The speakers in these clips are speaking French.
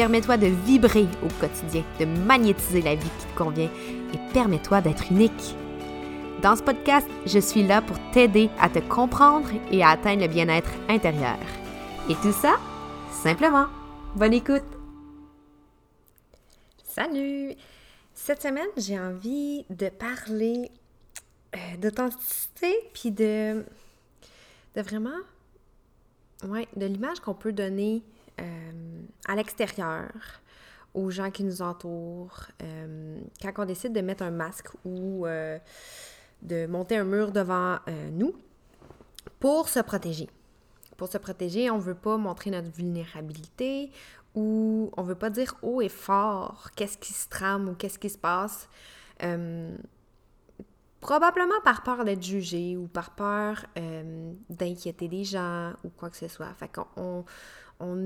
Permets-toi de vibrer au quotidien, de magnétiser la vie qui te convient et permets-toi d'être unique. Dans ce podcast, je suis là pour t'aider à te comprendre et à atteindre le bien-être intérieur. Et tout ça, simplement. Bonne écoute! Salut! Cette semaine, j'ai envie de parler euh, d'authenticité puis de, de vraiment, ouais, de l'image qu'on peut donner euh, à l'extérieur, aux gens qui nous entourent, euh, quand on décide de mettre un masque ou euh, de monter un mur devant nous pour se protéger. Pour se protéger, on ne veut pas montrer notre vulnérabilité ou on ne veut pas dire haut et fort qu'est-ce qui se trame ou qu'est-ce qui se passe. Probablement par peur d'être jugé ou par peur d'inquiéter des gens ou quoi que ce soit. Fait qu'on on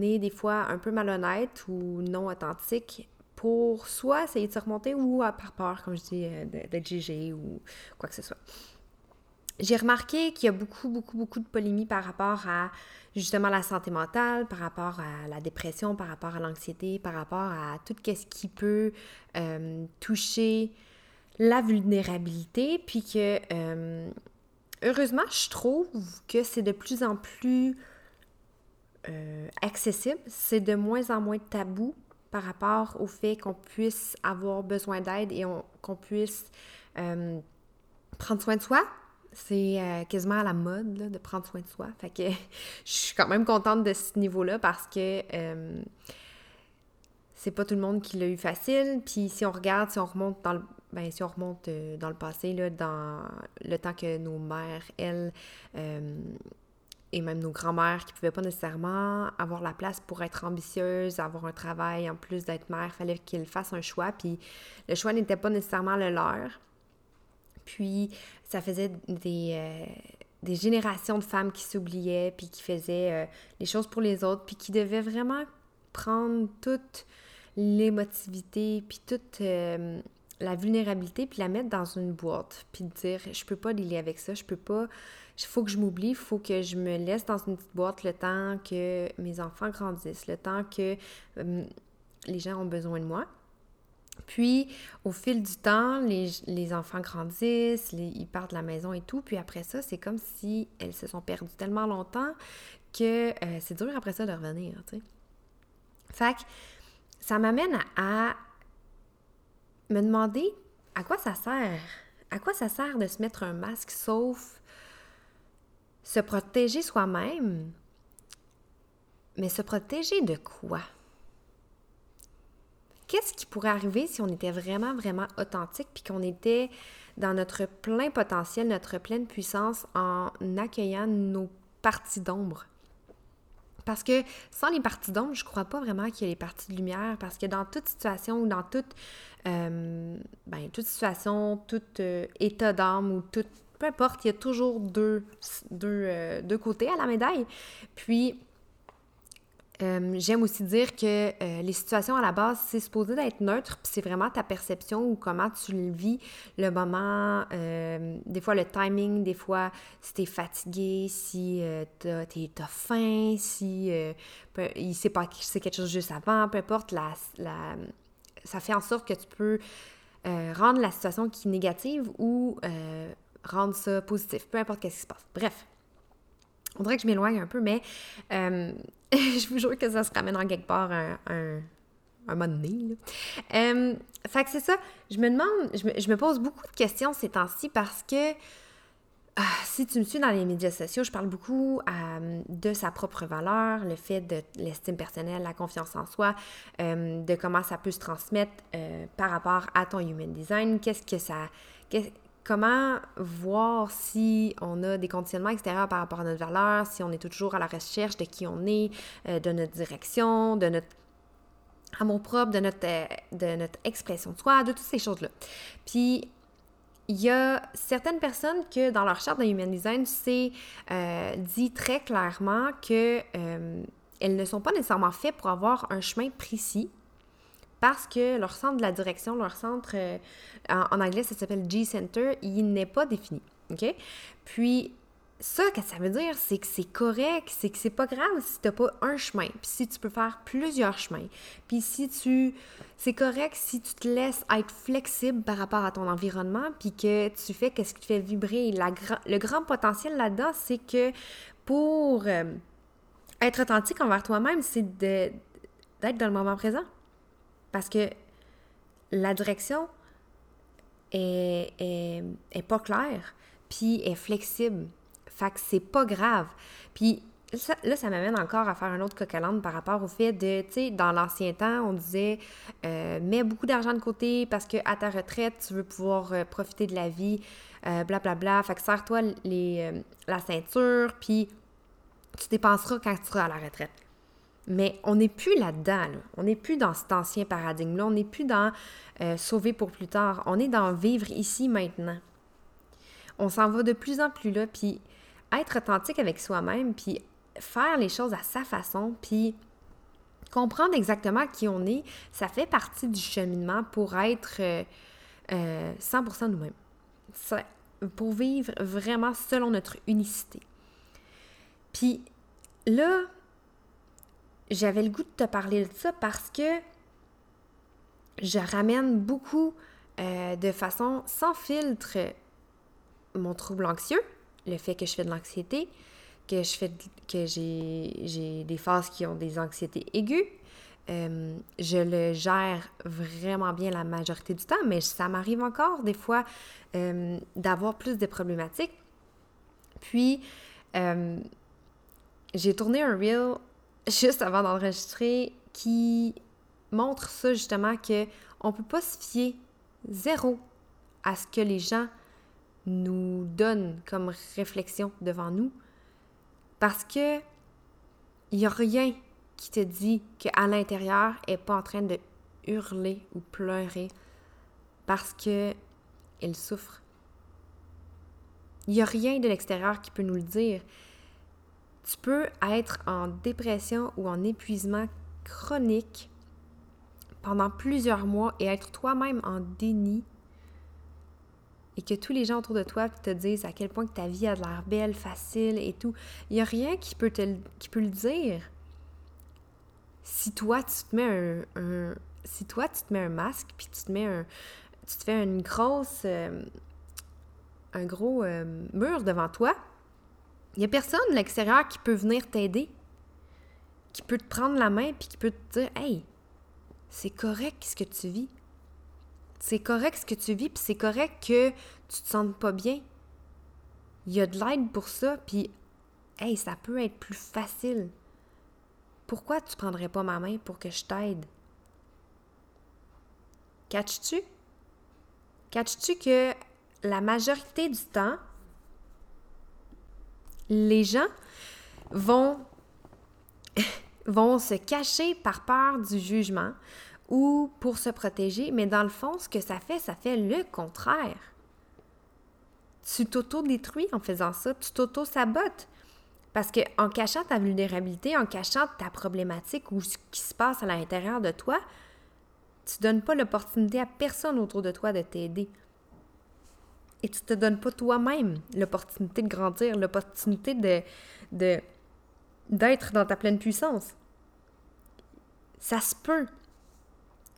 est des fois un peu malhonnête ou non authentique pour soit essayer de se remonter ou par peur, comme je dis, euh, d'être jugé ou quoi que ce soit. J'ai remarqué qu'il y a beaucoup, beaucoup, beaucoup de polémies par rapport à justement la santé mentale, par rapport à la dépression, par rapport à l'anxiété, par rapport à tout ce qui peut euh, toucher la vulnérabilité, puis que euh, heureusement, je trouve que c'est de plus en plus euh, accessible, c'est de moins en moins tabou par rapport au fait qu'on puisse avoir besoin d'aide et qu'on puisse euh, prendre soin de soi. C'est euh, quasiment à la mode de prendre soin de soi. Je suis quand même contente de ce niveau-là parce que c'est pas tout le monde qui l'a eu facile. Puis si on regarde, si on remonte dans le ben, si on remonte dans le passé, là, dans le temps que nos mères, elles, et même nos grands-mères qui ne pouvaient pas nécessairement avoir la place pour être ambitieuses, avoir un travail en plus d'être mère, il fallait qu'ils fassent un choix, puis le choix n'était pas nécessairement le leur. Puis ça faisait des, euh, des générations de femmes qui s'oubliaient, puis qui faisaient euh, les choses pour les autres, puis qui devaient vraiment prendre toute l'émotivité, puis toute euh, la vulnérabilité, puis la mettre dans une boîte, puis dire je peux pas dealer avec ça, je peux pas il faut que je m'oublie, il faut que je me laisse dans une petite boîte le temps que mes enfants grandissent, le temps que les gens ont besoin de moi. Puis, au fil du temps, les, enfants grandissent, ils partent de la maison et tout. Puis après ça, c'est comme si elles se sont perdues tellement longtemps que euh, c'est dur après ça de revenir, tu sais. Fait que ça m'amène à me demander à quoi ça sert. À quoi ça sert de se mettre un masque sauf se protéger soi-même, mais se protéger de quoi? Qu'est-ce qui pourrait arriver si on était vraiment, vraiment authentique puis qu'on était dans notre plein potentiel, notre pleine puissance en accueillant nos parties d'ombre? Parce que sans les parties d'ombre, je crois pas vraiment qu'il y a les parties de lumière, parce que dans toute situation ou dans toute, euh, ben, toute situation, tout euh, état d'âme ou toute peu importe, il y a toujours deux, euh, deux, côtés à la médaille. Puis, euh, j'aime aussi dire que euh, les situations à la base, c'est supposé d'être neutre, puis c'est vraiment ta perception ou comment tu le vis, le moment, des fois le timing, des fois si t'es fatigué, si t'as as faim, si il s'est pas c'est quelque chose juste avant, peu importe, la, la, ça fait en sorte que tu peux rendre la situation qui est négative ou rendre ça positif, peu importe qu'est-ce qui se passe. Bref, on dirait que je m'éloigne un peu, mais euh, je vous jure que ça se ramène en quelque part un, un, un moment. Euh, fait que c'est ça, je me demande, je me, pose beaucoup de questions ces temps-ci parce que ah, si tu me suis dans les médias sociaux, je parle beaucoup euh, de sa propre valeur, le fait de l'estime personnelle, la confiance en soi, de comment ça peut se transmettre par rapport à ton human design, qu'est-ce que ça comment voir si on a des conditionnements extérieurs par rapport à notre valeur, si on est toujours à la recherche de qui on est, euh, de notre direction, de notre amour propre, de notre, euh, de notre expression de soi, de toutes ces choses-là. Puis, il y a certaines personnes que dans leur charte de Human Design, c'est euh, dit très clairement que elles ne sont pas nécessairement faites pour avoir un chemin précis parce que leur centre de la direction, leur centre, en, en, anglais, ça s'appelle G-Center, il n'est pas défini. OK? Puis, ça, que ça veut dire, c'est que c'est correct, c'est que c'est pas grave si t'as pas un chemin, puis si tu peux faire plusieurs chemins, puis si tu... C'est correct si tu te laisses être flexible par rapport à ton environnement, puis que tu fais qu'est-ce qui te fait vibrer. Le grand potentiel là-dedans, c'est que pour euh, être authentique envers toi-même, c'est d'être dans le moment présent. Parce que la direction est, pas claire, puis est flexible. Fait que c'est pas grave. Puis là, ça m'amène encore à faire un autre coq par rapport au fait de, tu sais, dans l'ancien temps, on disait euh, mets beaucoup d'argent de côté parce que à ta retraite, tu veux pouvoir euh, profiter de la vie, blablabla. Euh, bla, bla. Fait que serre-toi la ceinture, puis tu dépenseras quand tu seras à la retraite. Mais on n'est plus là-dedans, là. On n'est plus dans cet ancien paradigme-là. On n'est plus dans sauver pour plus tard. On est dans vivre ici maintenant. On s'en va de plus en plus là, puis être authentique avec soi-même, puis faire les choses à sa façon, puis comprendre exactement qui on est, ça fait partie du cheminement pour être 100% euh, euh, nous-mêmes. Pour vivre vraiment selon notre unicité. Puis là, j'avais le goût de te parler de ça parce que je ramène beaucoup euh, de façon sans filtre mon trouble anxieux, le fait que je fais de l'anxiété, que je fais que j'ai des phases qui ont des anxiétés aiguës. Euh, je le gère vraiment bien la majorité du temps, mais ça m'arrive encore des fois euh, d'avoir plus de problématiques. Puis, j'ai tourné un reel juste avant d'enregistrer qui montre ça justement que on peut pas se fier zéro à ce que les gens nous donne comme réflexion devant nous. Parce que il n'y a rien qui te dit qu'à l'intérieur, elle n'est pas en train de hurler ou pleurer parce que elle souffre. Il n'y a rien de l'extérieur qui peut nous le dire. Tu peux être en dépression ou en épuisement chronique pendant plusieurs mois et être toi-même en déni et que tous les gens autour de toi te disent à quel point que ta vie a l'air belle, facile et tout, il n'y a rien qui peut, te, qui peut le dire. Si toi, tu te mets un, si toi, tu te mets un masque, puis tu te mets un... Tu te fais une grosse... Euh, un gros euh, mur devant toi, il n'y a personne de l'extérieur qui peut venir t'aider, qui peut te prendre la main, puis qui peut te dire « Hey, c'est correct ce que tu vis. C'est correct ce que tu vis, puis c'est correct que tu te sentes pas bien. Il y a de l'aide pour ça, puis hey, ça peut être plus facile. Pourquoi tu prendrais pas ma main pour que je t'aide? Catches-tu? Catches-tu que la majorité du temps, les gens vont, se cacher par peur du jugement, ou pour se protéger, mais dans le fond, ce que ça fait, ça fait le contraire. Tu t'auto-détruis en faisant ça, tu t'auto-sabotes. Parce qu'en cachant ta vulnérabilité, en cachant ta problématique ou ce qui se passe à l'intérieur de toi, tu donnes pas l'opportunité à personne autour de toi de t'aider. Et tu te donnes pas toi-même l'opportunité de grandir, l'opportunité de, de, d'être dans ta pleine puissance. Ça se peut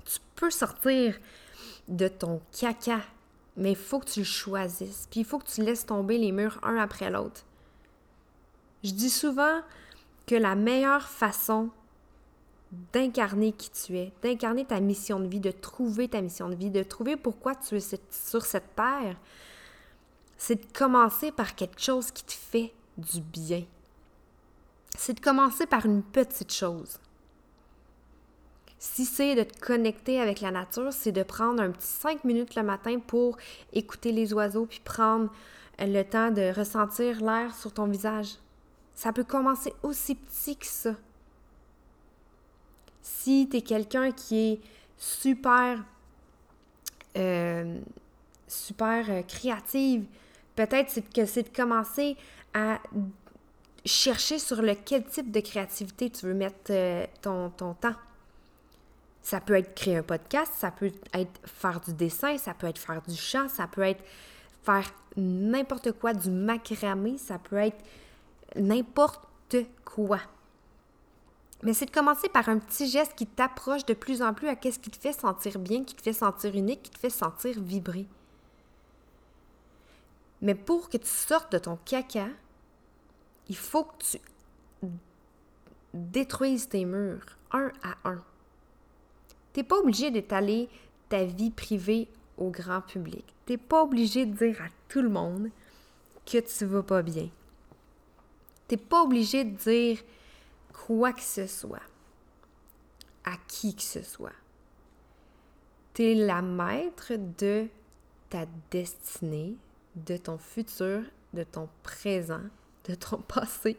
tu peux sortir de ton caca, mais il faut que tu le choisisses. Puis il faut que tu laisses tomber les murs un après l'autre. Je dis souvent que la meilleure façon d'incarner qui tu es, d'incarner ta mission de vie, de trouver ta mission de vie, de trouver pourquoi tu es sur cette terre, c'est de commencer par quelque chose qui te fait du bien. C'est de commencer par une petite chose. Si c'est de te connecter avec la nature, c'est de prendre un petit 5 minutes le matin pour écouter les oiseaux puis prendre le temps de ressentir l'air sur ton visage. Ça peut commencer aussi petit que ça. Si tu es quelqu'un qui est super, euh, super euh, créative, peut-être que c'est de commencer à chercher sur lequel type de créativité tu veux mettre euh, ton, ton temps. Ça peut être créer un podcast, ça peut être faire du dessin, ça peut être faire du chant, ça peut être faire n'importe quoi, du macramé, ça peut être n'importe quoi. Mais c'est de commencer par un petit geste qui t'approche de plus en plus à ce qui te fait sentir bien, qui te fait sentir unique, qui te fait sentir vibrer. Mais pour que tu sortes de ton caca, il faut que tu détruises tes murs un à un. Tu n'es pas obligé d'étaler ta vie privée au grand public. Tu n'es pas obligé de dire à tout le monde que tu vas pas bien. Tu n'es pas obligé de dire quoi que ce soit à qui que ce soit. Tu es la maître de ta destinée, de ton futur, de ton présent, de ton passé.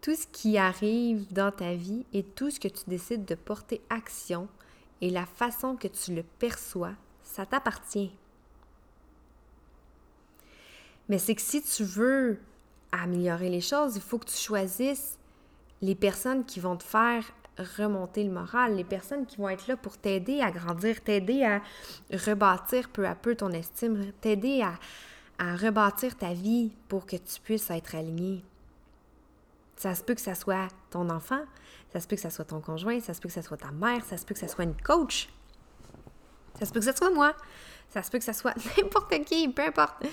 Tout ce qui arrive dans ta vie et tout ce que tu décides de porter action et la façon que tu le perçois, ça t'appartient. Mais c'est que si tu veux améliorer les choses, il faut que tu choisisses les personnes qui vont te faire remonter le moral, les personnes qui vont être là pour t'aider à grandir, t'aider à rebâtir peu à peu ton estime, t'aider à, rebâtir ta vie pour que tu puisses être aligné. Ça se peut que ça soit ton enfant, ça se peut que ça soit ton conjoint, ça se peut que ça soit ta mère, ça se peut que ça soit une coach, ça se peut que ça soit moi, ça se peut que ça soit n'importe qui, peu importe.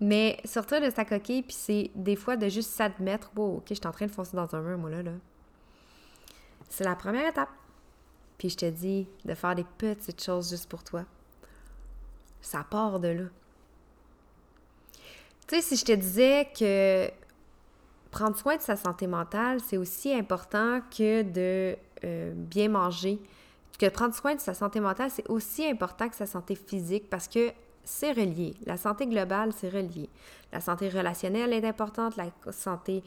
Mais sortir de sa coquille, puis c'est des fois de juste s'admettre, wow, ok, je suis en train de foncer dans un mur, moi là, là. C'est la première étape. Puis je te dis de faire des petites choses juste pour toi. Ça part de là. Tu sais, si je te disais que prendre soin de sa santé mentale, c'est aussi important que de euh, bien manger. Que prendre soin de sa santé mentale, c'est aussi important que sa santé physique parce que c'est relié. La santé globale, c'est relié. La santé relationnelle est importante, la santé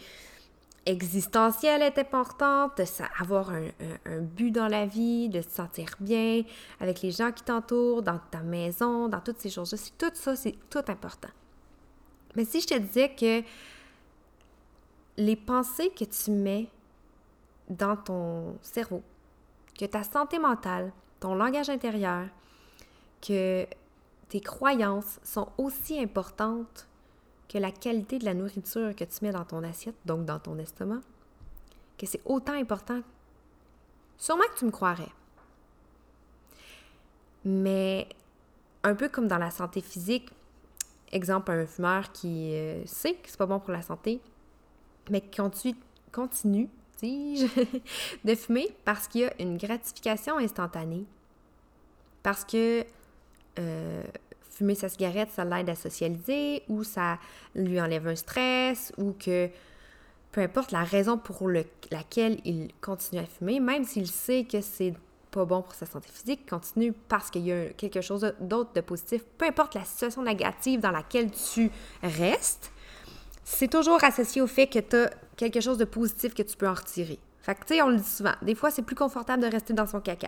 existentielle est importante, avoir un, un, but dans la vie, de se sentir bien avec les gens qui t'entourent, dans ta maison, dans toutes ces choses-là. Tout ça, c'est tout important. Mais si je te disais que les pensées que tu mets dans ton cerveau, que ta santé mentale, ton langage intérieur, que tes croyances sont aussi importantes que la qualité de la nourriture que tu mets dans ton assiette, donc dans ton estomac, que c'est autant important. Sûrement que tu me croirais. Mais un peu comme dans la santé physique, exemple, un fumeur qui euh, sait que c'est pas bon pour la santé, mais qui continue, continue de fumer parce qu'il y a une gratification instantanée. Parce que euh, fumer sa cigarette, ça l'aide à socialiser ou ça lui enlève un stress ou que peu importe la raison pour laquelle il continue à fumer, même s'il sait que c'est pas bon pour sa santé physique, continue parce qu'il y a quelque chose d'autre de positif, peu importe la situation négative dans laquelle tu restes, c'est toujours associé au fait que tu as quelque chose de positif que tu peux en retirer. Fait que, tu sais, on le dit souvent, des fois, c'est plus confortable de rester dans son caca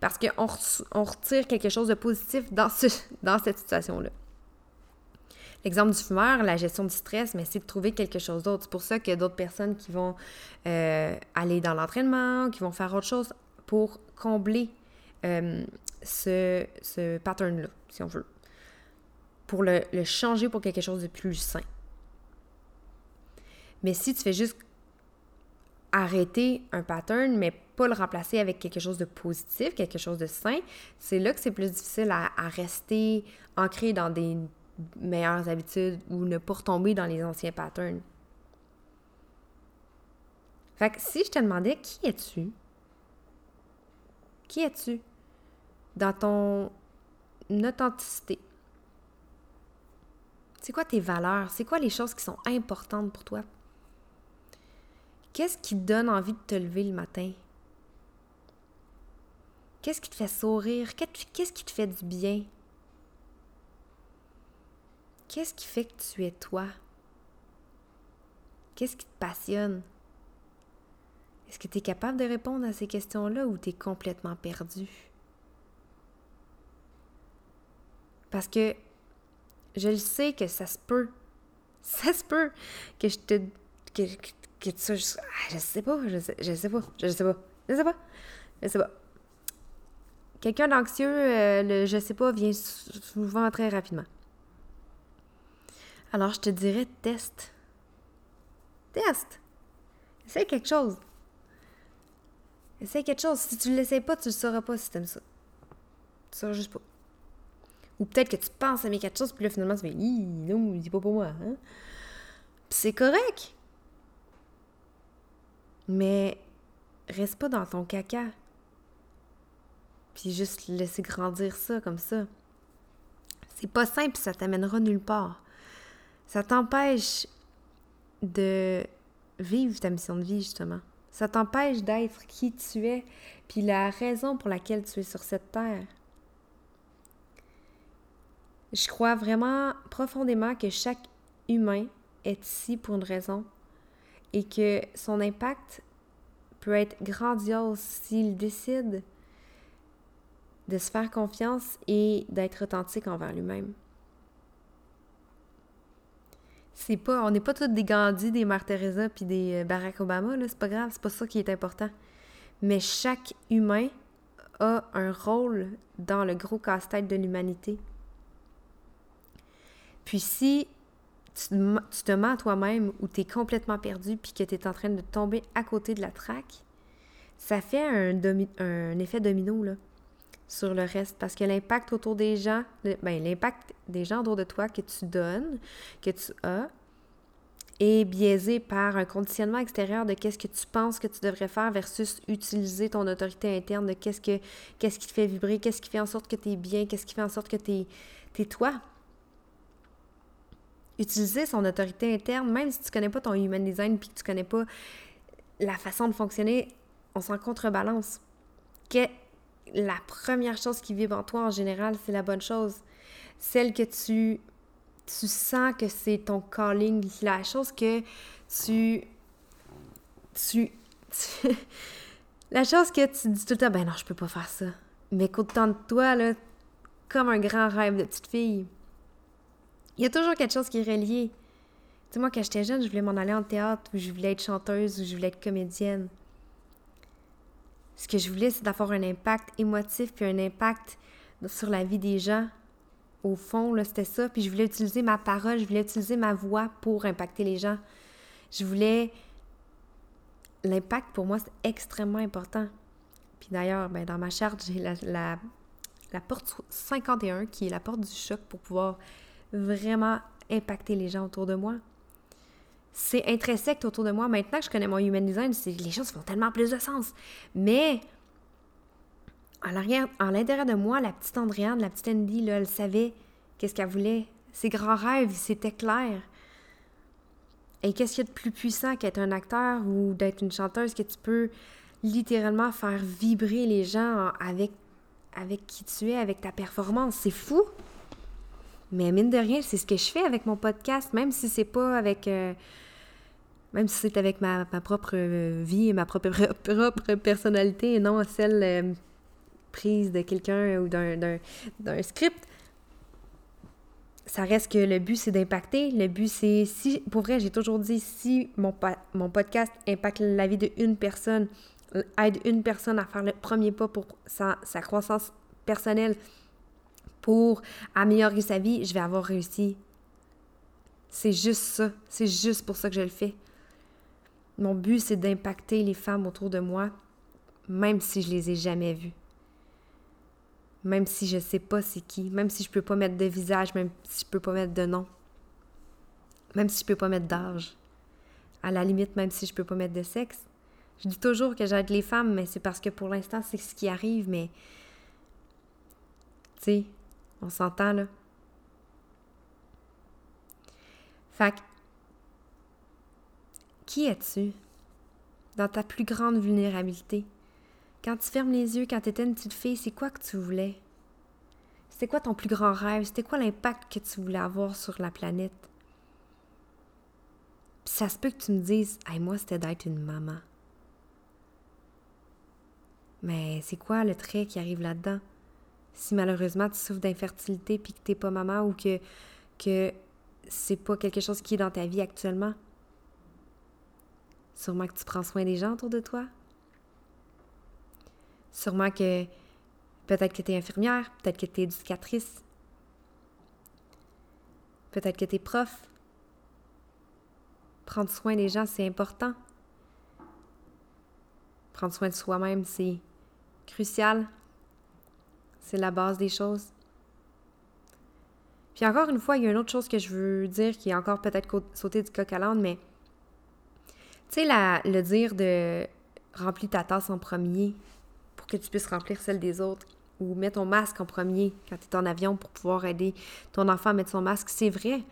parce qu'on on retire quelque chose de positif dans, ce, dans cette situation-là. L'exemple du fumeur, la gestion du stress, mais c'est de trouver quelque chose d'autre. C'est pour ça qu'il y a d'autres personnes qui vont euh, aller dans l'entraînement, qui vont faire autre chose pour combler euh, ce, pattern-là, si on veut. Pour le changer pour quelque chose de plus sain. Mais si tu fais juste arrêter un pattern, mais pas le remplacer avec quelque chose de positif, quelque chose de sain, c'est là que c'est plus difficile à, rester ancré dans des meilleures habitudes ou ne pas retomber dans les anciens patterns. Fait que si je te demandais qui es-tu? Qui es-tu? Dans ton authenticité? C'est quoi tes valeurs? C'est quoi les choses qui sont importantes pour toi? Qu'est-ce qui te donne envie de te lever le matin? Qu'est-ce qui te fait sourire? Qu'est-ce qui te fait du bien? Qu'est-ce qui fait que tu es toi? Qu'est-ce qui te passionne? Est-ce que tu es capable de répondre à ces questions-là ou tu es complètement perdu? Parce que je le sais que ça se peut. Ça se peut que je te. Que, ah, je sais pas, je sais, je sais pas, je sais pas, je sais pas, je sais pas. Quelqu'un d'anxieux, euh, le je sais pas, vient souvent très rapidement. Alors, je te dirais teste. Teste. Essaye quelque chose. Essaye quelque chose. Si tu ne l'essayes pas, tu ne sauras pas si tu aimes ça. Tu ne sauras juste pas. Ou peut-être que tu penses mes quelque chose, puis là, finalement, tu fais non, c'est pas pour moi. Hein? C'est correct. Mais reste pas dans ton caca. Puis juste laisser grandir ça comme ça. C'est pas simple, ça t'amènera nulle part ça t'empêche de vivre ta mission de vie, justement. Ça t'empêche d'être qui tu es, puis la raison pour laquelle tu es sur cette terre. Je crois vraiment profondément que chaque humain est ici pour une raison et que son impact peut être grandiose s'il décide de se faire confiance et d'être authentique envers lui-même. C'est pas, on n'est pas tous des Gandhi, des Mère Teresa puis des euh, Barack Obama, là, c'est pas grave, c'est pas ça qui est important. Mais chaque humain a un rôle dans le gros casse-tête de l'humanité. Puis si tu, te mens toi-même ou tu es complètement perdu puis que tu es en train de tomber à côté de la traque, ça fait un, effet domino, sur le reste parce que l'impact autour des gens, ben, l'impact des gens autour de toi que tu donnes, que tu as, est biaisé par un conditionnement extérieur de qu'est-ce que tu penses que tu devrais faire versus utiliser ton autorité interne de qu'est-ce que qu'est-ce qui te fait vibrer, qu'est-ce qui fait en sorte que tu es bien, qu'est-ce qui fait en sorte que tu es, toi. Utiliser son autorité interne, même si tu connais pas ton human design puis que tu connais pas la façon de fonctionner, on s'en contrebalance. Que, la première chose qui vibre en toi en général, c'est la bonne chose. Celle que tu, tu sens que c'est ton calling, la chose que tu. Tu. la chose que tu dis tout le temps, ben non, je peux pas faire ça. Mais qu'au-dedans de toi, là, comme un grand rêve de petite fille. Il y a toujours quelque chose qui est relié. Tu sais, moi, quand j'étais jeune, je voulais m'en aller en théâtre, ou je voulais être chanteuse, ou je voulais être comédienne. Ce que je voulais, c'est d'avoir un impact émotif puis un impact sur la vie des gens. Au fond, c'était ça. Puis je voulais utiliser ma parole, je voulais utiliser ma voix pour impacter les gens. Je voulais... L'impact, pour moi, c'est extrêmement important. Puis d'ailleurs, ben, dans ma charte, j'ai la, la, la porte 51, qui est la porte du choc pour pouvoir vraiment impacter les gens autour de moi c'est intrinsèque autour de moi. Maintenant que je connais mon human design, les choses font tellement plus de sens. Mais à l'intérieur de moi, la petite Andréane, la petite Andy, elle savait qu'est-ce qu'elle voulait. Ses grands rêves, c'était clair. Et qu'est-ce qu'il y a de plus puissant qu'être un acteur ou d'être une chanteuse que tu peux littéralement faire vibrer les gens avec, avec qui tu es, avec ta performance? C'est fou! Mais mine de rien, c'est ce que je fais avec mon podcast, même si c'est pas avec. Euh, même si c'est avec ma, propre euh, vie et ma propre, personnalité et non celle euh, prise de quelqu'un ou d'un script. Ça reste que le but, c'est d'impacter. Le but, c'est si, pour vrai, j'ai toujours dit, si mon, podcast impacte la vie d'une personne, aide une personne à faire le premier pas pour sa croissance personnelle, pour améliorer sa vie, je vais avoir réussi. C'est juste ça. C'est juste pour ça que je le fais. Mon but, c'est d'impacter les femmes autour de moi, même si je les ai jamais vues. Même si je sais pas c'est qui, même si je peux pas mettre de visage, même si je peux pas mettre de nom. Même si je peux pas mettre d'âge. À la limite, même si je peux pas mettre de sexe. Je dis toujours que j'aide les femmes, mais c'est parce que pour l'instant, c'est ce qui arrive, mais. Tu sais, on s'entend, là. Fait qui es-tu dans ta plus grande vulnérabilité? Quand tu fermes les yeux, quand tu étais une petite fille, c'est quoi que tu voulais? C'était quoi ton plus grand rêve? C'était quoi l'impact que tu voulais avoir sur la planète? Puis ça se peut que tu me dises, moi, c'était d'être une maman. Mais c'est quoi le trait qui arrive là-dedans? Si malheureusement tu souffres d'infertilité puis que t'es pas maman ou que, que c'est pas quelque chose qui est dans ta vie actuellement, sûrement que tu prends soin des gens autour de toi. Sûrement que peut-être que tu es infirmière, peut-être que tu es éducatrice, peut-être que tu es prof. Prendre soin des gens, c'est important. Prendre soin de soi-même, c'est crucial. C'est la base des choses. Puis encore une fois, il y a une autre chose que je veux dire qui est encore peut-être sauté du coq à l'âne, mais tu sais, le dire de remplir ta tasse en premier pour que tu puisses remplir celle des autres ou mets ton masque en premier quand tu es en avion pour pouvoir aider ton enfant à mettre son masque, c'est vrai.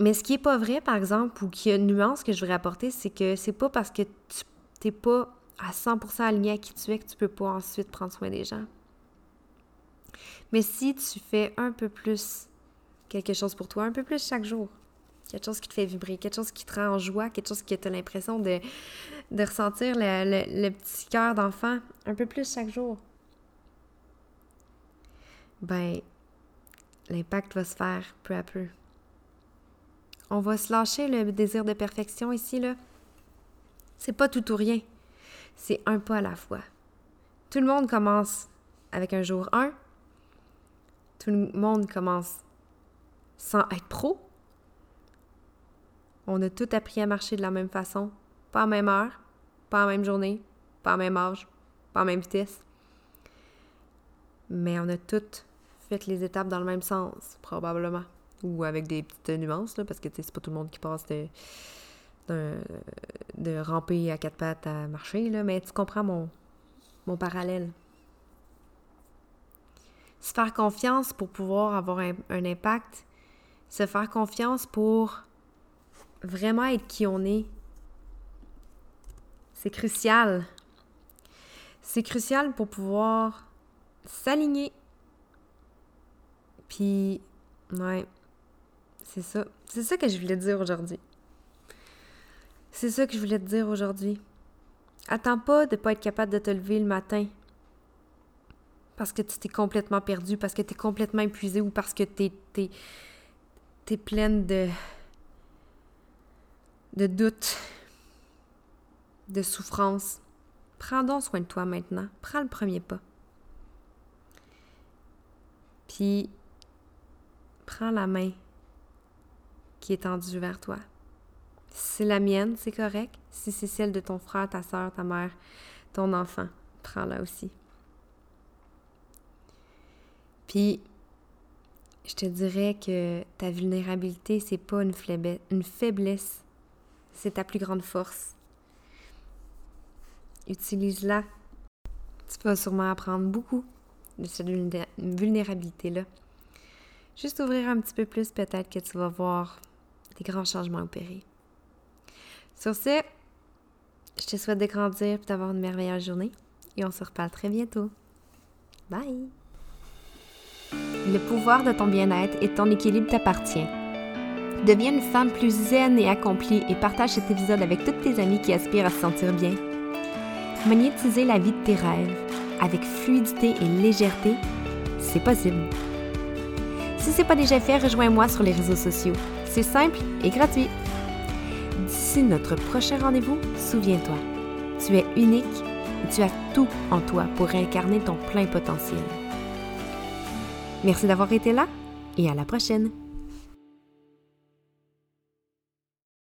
Mais ce qui est pas vrai, par exemple, ou qui a une nuance que je voudrais apporter, c'est que c'est pas parce que tu n'es pas à 100% aligné à qui tu es que tu peux pas ensuite prendre soin des gens. Mais si tu fais un peu plus quelque chose pour toi, un peu plus chaque jour, quelque chose qui te fait vibrer, quelque chose qui te rend en joie, quelque chose qui a l'impression de, de ressentir le, petit cœur d'enfant un peu plus chaque jour, ben, l'impact va se faire peu à peu. On va se lâcher le désir de perfection ici, là. C'est pas tout ou rien. C'est un pas à la fois. Tout le monde commence avec un jour 1. Tout le monde commence sans être pro. On a tout appris à marcher de la même façon, pas à même heure, pas à même journée, pas à même âge, pas à même vitesse. Mais on a toutes fait les étapes dans le même sens, probablement. Ou avec des petites nuances, là, parce que c'est pas tout le monde qui passe de, de, ramper à quatre pattes à marcher, là, mais tu comprends mon, mon parallèle. Se faire confiance pour pouvoir avoir un impact, se faire confiance pour vraiment être qui on est, c'est crucial. C'est crucial pour pouvoir s'aligner. Puis, ouais, c'est ça. C'est ça que je voulais te dire aujourd'hui. C'est ça que je voulais te dire aujourd'hui. Attends pas de pas être capable de te lever le matin parce que tu t'es complètement perdu, parce que tu es complètement épuisé ou parce que tu es, pleine de de doute, de souffrance. Prends donc soin de toi maintenant. Prends le premier pas. Puis, prends la main qui est tendue vers toi. Si c'est la mienne, c'est correct. Si c'est celle de ton frère, ta soeur, ta mère, ton enfant, prends-la aussi. Puis, je te dirais que ta vulnérabilité, c'est pas une, faiblesse, c'est ta plus grande force. Utilise-la. Tu vas sûrement apprendre beaucoup de cette vulnérabilité-là. Juste ouvrir un petit peu plus, peut-être que tu vas voir des grands changements opérer. Sur ce, je te souhaite de grandir et d'avoir une merveilleuse journée. Et on se reparle très bientôt. Bye! Le pouvoir de ton bien-être et ton équilibre t'appartient. Deviens une femme plus zen et accomplie et partage cet épisode avec toutes tes amies qui aspirent à se sentir bien. Magnétiser la vie de tes rêves avec fluidité et légèreté, c'est possible. Si ce n'est pas déjà fait, rejoins-moi sur les réseaux sociaux. C'est simple et gratuit. D'ici notre prochain rendez-vous, souviens-toi, tu es unique et tu as tout en toi pour incarner ton plein potentiel. Merci d'avoir été là et à la prochaine.